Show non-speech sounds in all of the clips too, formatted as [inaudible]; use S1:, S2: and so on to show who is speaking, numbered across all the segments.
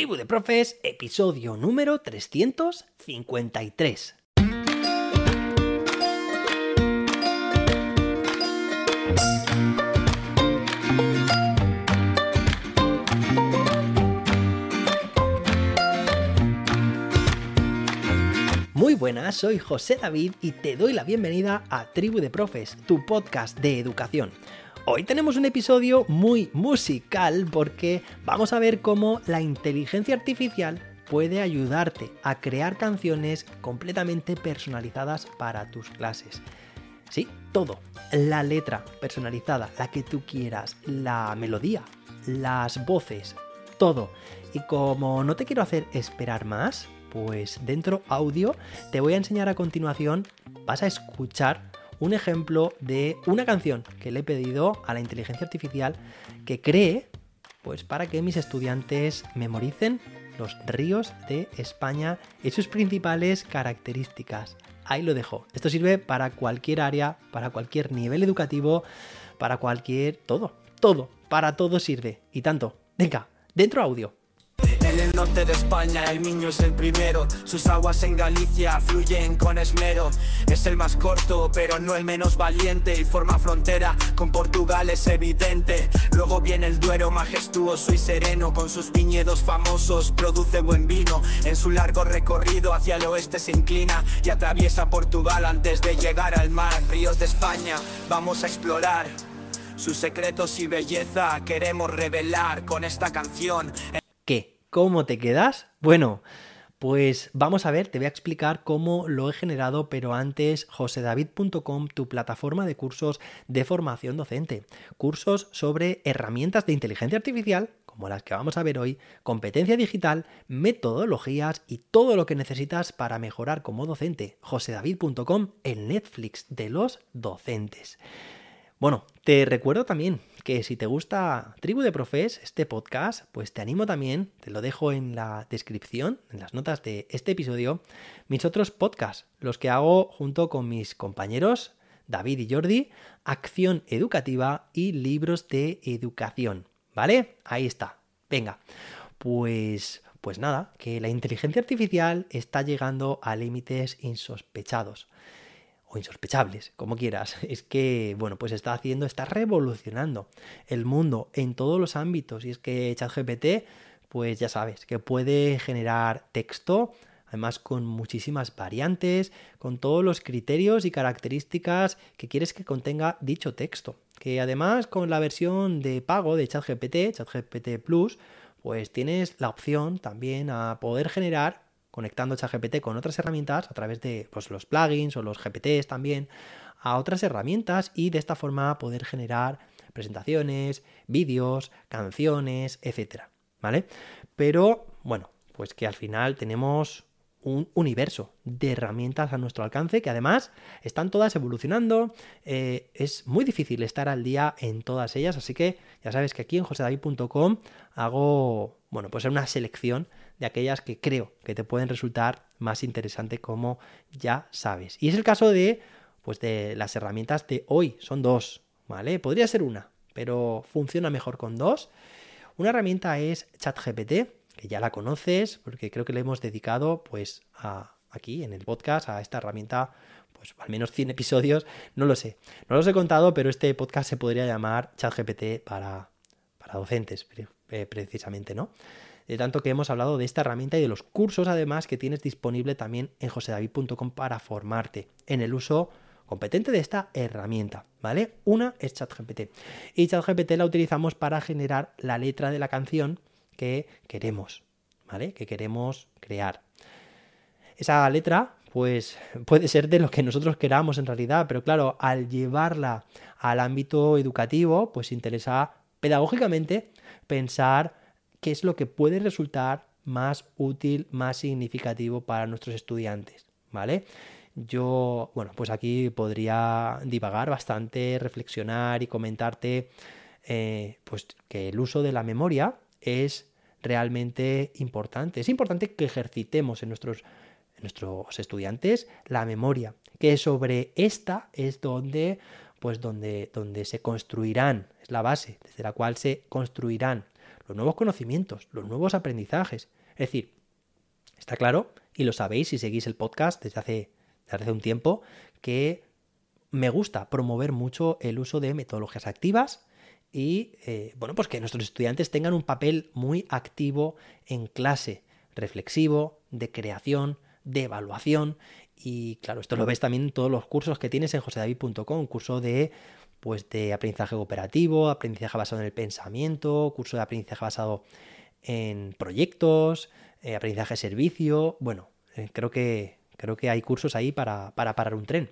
S1: Tribu de Profes, episodio número 353. Muy buenas, soy José David y te doy la bienvenida a Tribu de Profes, tu podcast de educación. Hoy tenemos un episodio muy musical porque vamos a ver cómo la inteligencia artificial puede ayudarte a crear canciones completamente personalizadas para tus clases. Sí, todo. La letra personalizada, la que tú quieras, la melodía, las voces, todo. Y como no te quiero hacer esperar más, pues dentro audio te voy a enseñar a continuación, vas a escuchar un ejemplo de una canción que le he pedido a la inteligencia artificial que cree, pues para que mis estudiantes memoricen los ríos de España y sus principales características. Ahí lo dejo. Esto sirve para cualquier área, para cualquier nivel educativo, para cualquier... todo, todo, para todo sirve. Y tanto. Venga, dentro audio.
S2: Norte de España el niño es el primero, sus aguas en Galicia fluyen con esmero. Es el más corto, pero no el menos valiente y forma frontera con Portugal es evidente. Luego viene el Duero majestuoso y sereno con sus viñedos famosos, produce buen vino. En su largo recorrido hacia el oeste se inclina y atraviesa Portugal antes de llegar al mar. Ríos de España, vamos a explorar. Sus secretos y belleza queremos revelar con esta canción.
S1: ¿Qué? ¿Cómo te quedas? Bueno, pues vamos a ver, te voy a explicar cómo lo he generado, pero antes josedavid.com, tu plataforma de cursos de formación docente. Cursos sobre herramientas de inteligencia artificial, como las que vamos a ver hoy, competencia digital, metodologías y todo lo que necesitas para mejorar como docente. josedavid.com, el Netflix de los docentes. Bueno, te recuerdo también que si te gusta Tribu de Profes, este podcast, pues te animo también, te lo dejo en la descripción, en las notas de este episodio, mis otros podcasts, los que hago junto con mis compañeros David y Jordi, Acción Educativa y Libros de Educación. ¿Vale? Ahí está. Venga. Pues pues nada, que la inteligencia artificial está llegando a límites insospechados o insospechables, como quieras, [laughs] es que, bueno, pues está haciendo, está revolucionando el mundo en todos los ámbitos. Y es que ChatGPT, pues ya sabes, que puede generar texto, además con muchísimas variantes, con todos los criterios y características que quieres que contenga dicho texto. Que además con la versión de pago de ChatGPT, ChatGPT Plus, pues tienes la opción también a poder generar conectando ChatGPT con otras herramientas a través de pues, los plugins o los GPTs también a otras herramientas y de esta forma poder generar presentaciones, vídeos, canciones, etcétera, ¿vale? Pero bueno, pues que al final tenemos un universo de herramientas a nuestro alcance que además están todas evolucionando. Eh, es muy difícil estar al día en todas ellas, así que ya sabes que aquí en josedavid.com hago, bueno, pues una selección de aquellas que creo que te pueden resultar más interesante como ya sabes. Y es el caso de pues de las herramientas de hoy, son dos, ¿vale? Podría ser una, pero funciona mejor con dos. Una herramienta es ChatGPT, que ya la conoces porque creo que le hemos dedicado pues aquí en el podcast a esta herramienta pues al menos 100 episodios, no lo sé. No los he contado, pero este podcast se podría llamar ChatGPT para, para docentes, eh, precisamente, ¿no? de tanto que hemos hablado de esta herramienta y de los cursos además que tienes disponible también en josedavid.com para formarte en el uso competente de esta herramienta, ¿vale? Una es ChatGPT. Y ChatGPT la utilizamos para generar la letra de la canción que queremos, ¿vale? Que queremos crear. Esa letra, pues [laughs] puede ser de lo que nosotros queramos en realidad, pero claro, al llevarla al ámbito educativo, pues interesa pedagógicamente pensar qué es lo que puede resultar más útil, más significativo para nuestros estudiantes, ¿vale? Yo, bueno, pues aquí podría divagar bastante, reflexionar y comentarte, eh, pues que el uso de la memoria es realmente importante. Es importante que ejercitemos en nuestros, en nuestros estudiantes la memoria, que sobre esta es donde, pues donde, donde se construirán, es la base desde la cual se construirán los nuevos conocimientos, los nuevos aprendizajes. Es decir, está claro, y lo sabéis si seguís el podcast desde hace, desde hace un tiempo, que me gusta promover mucho el uso de metodologías activas y, eh, bueno, pues que nuestros estudiantes tengan un papel muy activo en clase, reflexivo, de creación, de evaluación. Y claro, esto lo ves también en todos los cursos que tienes en josedavid.com, curso de pues de aprendizaje cooperativo, aprendizaje basado en el pensamiento, curso de aprendizaje basado en proyectos, eh, aprendizaje servicio. Bueno, eh, creo, que, creo que hay cursos ahí para, para parar un tren.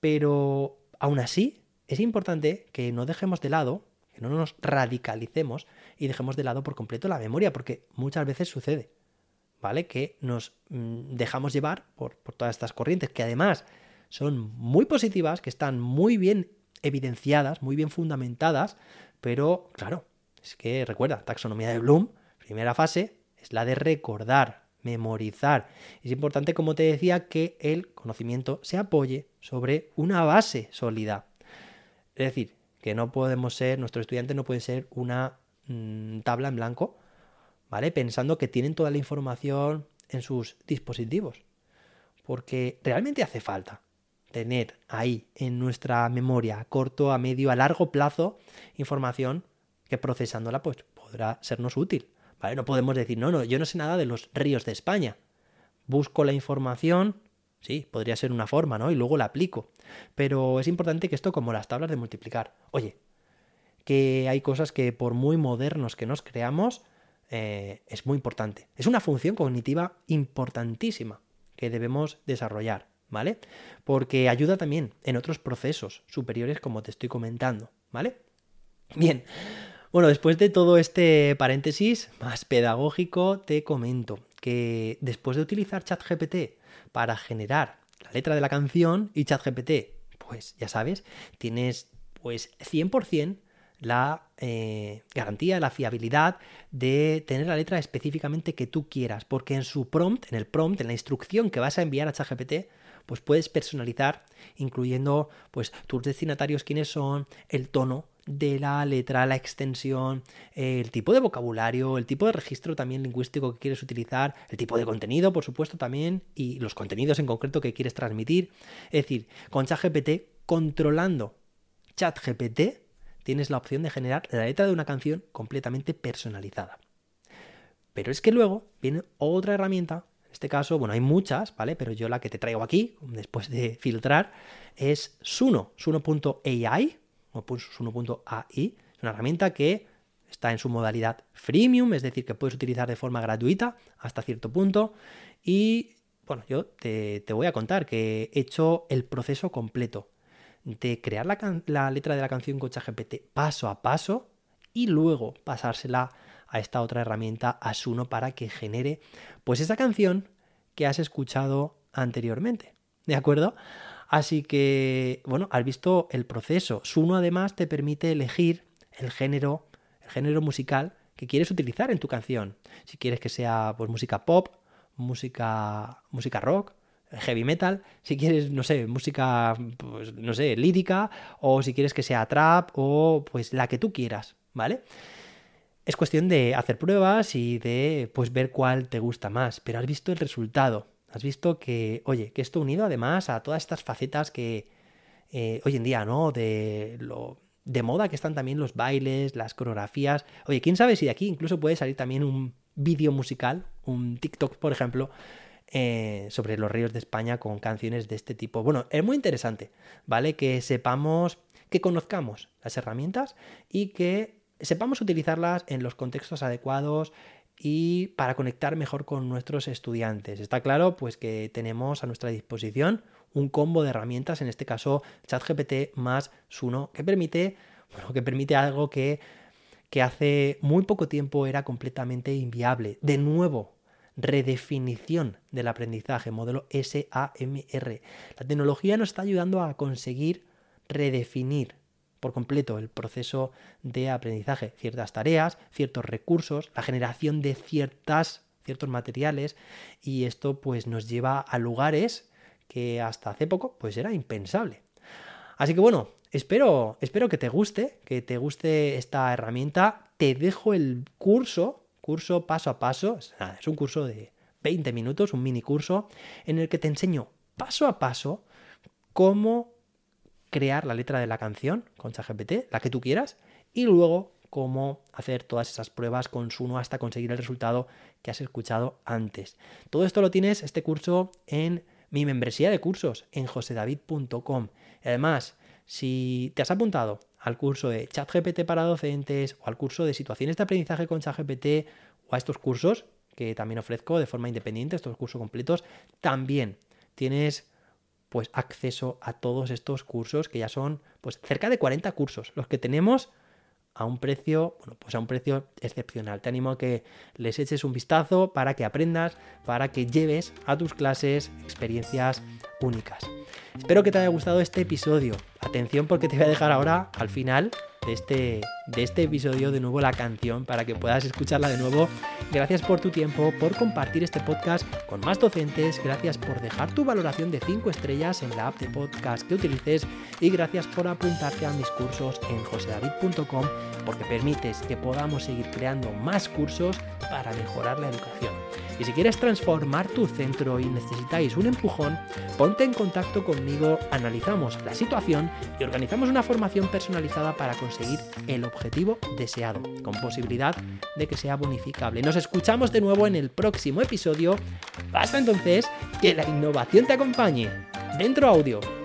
S1: Pero aún así, es importante que no dejemos de lado, que no nos radicalicemos y dejemos de lado por completo la memoria, porque muchas veces sucede. ¿Vale? Que nos mm, dejamos llevar por, todas estas corrientes, que además son muy positivas, que están muy bien evidenciadas, muy bien fundamentadas, pero claro, es que recuerda, taxonomía de Bloom, primera fase, es la de recordar, memorizar. Es importante, como te decía, que el conocimiento se apoye sobre una base sólida. Es decir, que no podemos ser, nuestro estudiante no puede ser una mm, tabla en blanco, ¿vale? Pensando que tienen toda la información en sus dispositivos. Porque realmente hace falta tener ahí en nuestra memoria a corto, a medio, a largo plazo información que procesándola pues podrá sernos útil. ¿Vale? No podemos decir, no, no, yo no sé nada de los ríos de España. Busco la información, sí, podría ser una forma, ¿no? Y luego la aplico. Pero es importante que esto como las tablas de multiplicar. Oye, que hay cosas que por muy modernos que nos creamos, eh, es muy importante. Es una función cognitiva importantísima que debemos desarrollar, ¿vale? Porque ayuda también en otros procesos superiores como te estoy comentando, ¿vale? Bien, bueno, después de todo este paréntesis más pedagógico, te comento que después de utilizar ChatGPT para generar la letra de la canción y ChatGPT, pues ya sabes, tienes pues 100% la eh, garantía, la fiabilidad de tener la letra específicamente que tú quieras, porque en su prompt, en el prompt, en la instrucción que vas a enviar a ChatGPT, pues puedes personalizar, incluyendo pues tus destinatarios, quiénes son, el tono de la letra, la extensión, el tipo de vocabulario, el tipo de registro también lingüístico que quieres utilizar, el tipo de contenido, por supuesto, también, y los contenidos en concreto que quieres transmitir. Es decir, con ChatGPT, controlando ChatGPT, tienes la opción de generar la letra de una canción completamente personalizada. Pero es que luego viene otra herramienta, en este caso, bueno, hay muchas, ¿vale? Pero yo la que te traigo aquí, después de [laughs] filtrar, es Suno, Suno.ai, o Suno.ai, es una herramienta que está en su modalidad freemium, es decir, que puedes utilizar de forma gratuita hasta cierto punto. Y bueno, yo te, te voy a contar que he hecho el proceso completo de crear la, letra de la canción con ChatGPT paso a paso y luego pasársela a esta otra herramienta Asuno para que genere pues esa canción que has escuchado anteriormente. ¿De acuerdo? Así que, bueno, has visto el proceso. Suno además te permite elegir el género, el género musical que quieres utilizar en tu canción. Si quieres que sea pues música pop, música música rock, heavy metal, si quieres, no sé, música, pues, no sé, lírica, o si quieres que sea trap, o pues la que tú quieras, ¿vale? Es cuestión de hacer pruebas y de pues ver cuál te gusta más, pero has visto el resultado, has visto que, oye, que esto unido además a todas estas facetas que eh, hoy en día, ¿no? De lo de moda que están también los bailes, las coreografías. Oye, quién sabe si de aquí incluso puede salir también un vídeo musical, un TikTok, por ejemplo, eh, sobre los ríos de España con canciones de este tipo. Bueno, es muy interesante, ¿vale? Que sepamos, que conozcamos las herramientas y que sepamos utilizarlas en los contextos adecuados y para conectar mejor con nuestros estudiantes. Está claro, pues que tenemos a nuestra disposición un combo de herramientas, en este caso ChatGPT más Suno, que permite, bueno, que permite algo que, que hace muy poco tiempo era completamente inviable. De nuevo, redefinición del aprendizaje, modelo SAMR. La tecnología nos está ayudando a conseguir redefinir por completo el proceso de aprendizaje, ciertas tareas, ciertos recursos, la generación de ciertas, ciertos materiales y esto pues nos lleva a lugares que hasta hace poco pues era impensable. Así que bueno, espero, espero que te guste, que te guste esta herramienta te dejo el curso, curso paso a paso, es un curso de 20 minutos, un mini curso, en el que te enseño paso a paso cómo crear la letra de la canción con ChatGPT, la que tú quieras, y luego cómo hacer todas esas pruebas con Suno hasta conseguir el resultado que has escuchado antes. Todo esto lo tienes, este curso, en mi membresía de cursos en josedavid.com. Además, si te has apuntado al curso de ChatGPT para docentes o al curso de situaciones de aprendizaje con ChatGPT o a estos cursos que también ofrezco de forma independiente, estos cursos completos, también tienes pues acceso a todos estos cursos que ya son pues cerca de 40 cursos los que tenemos a un precio, bueno, pues a un precio excepcional. Te animo a que les eches un vistazo para que aprendas, para que lleves a tus clases experiencias únicas. Espero que te haya gustado este episodio. Atención porque te voy a dejar ahora al final de este, de este episodio de nuevo la canción para que puedas escucharla de nuevo. Gracias por tu tiempo, por compartir este podcast con más docentes, gracias por dejar tu valoración de 5 estrellas en la app de podcast que utilices y gracias por apuntarte a mis cursos en josedavid.com porque permites que podamos seguir creando más cursos para mejorar la educación. Y si quieres transformar tu centro y necesitáis un empujón, ponte en contacto conmigo, analizamos la situación y organizamos una formación personalizada para conseguir el objetivo deseado, con posibilidad de que sea bonificable. Nos escuchamos de nuevo en el próximo episodio. Hasta entonces, que la innovación te acompañe. Dentro audio.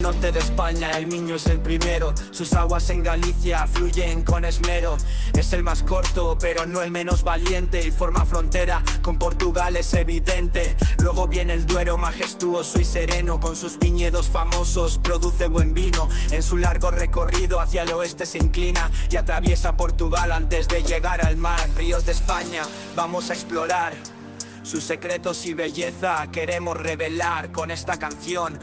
S2: El norte de España el niño es el primero, sus aguas en Galicia fluyen con esmero. Es el más corto, pero no el menos valiente y forma frontera con Portugal es evidente. Luego viene el Duero majestuoso y sereno, con sus viñedos famosos produce buen vino. En su largo recorrido hacia el oeste se inclina y atraviesa Portugal antes de llegar al mar. Ríos de España, vamos a explorar. Sus secretos y belleza queremos revelar con esta canción.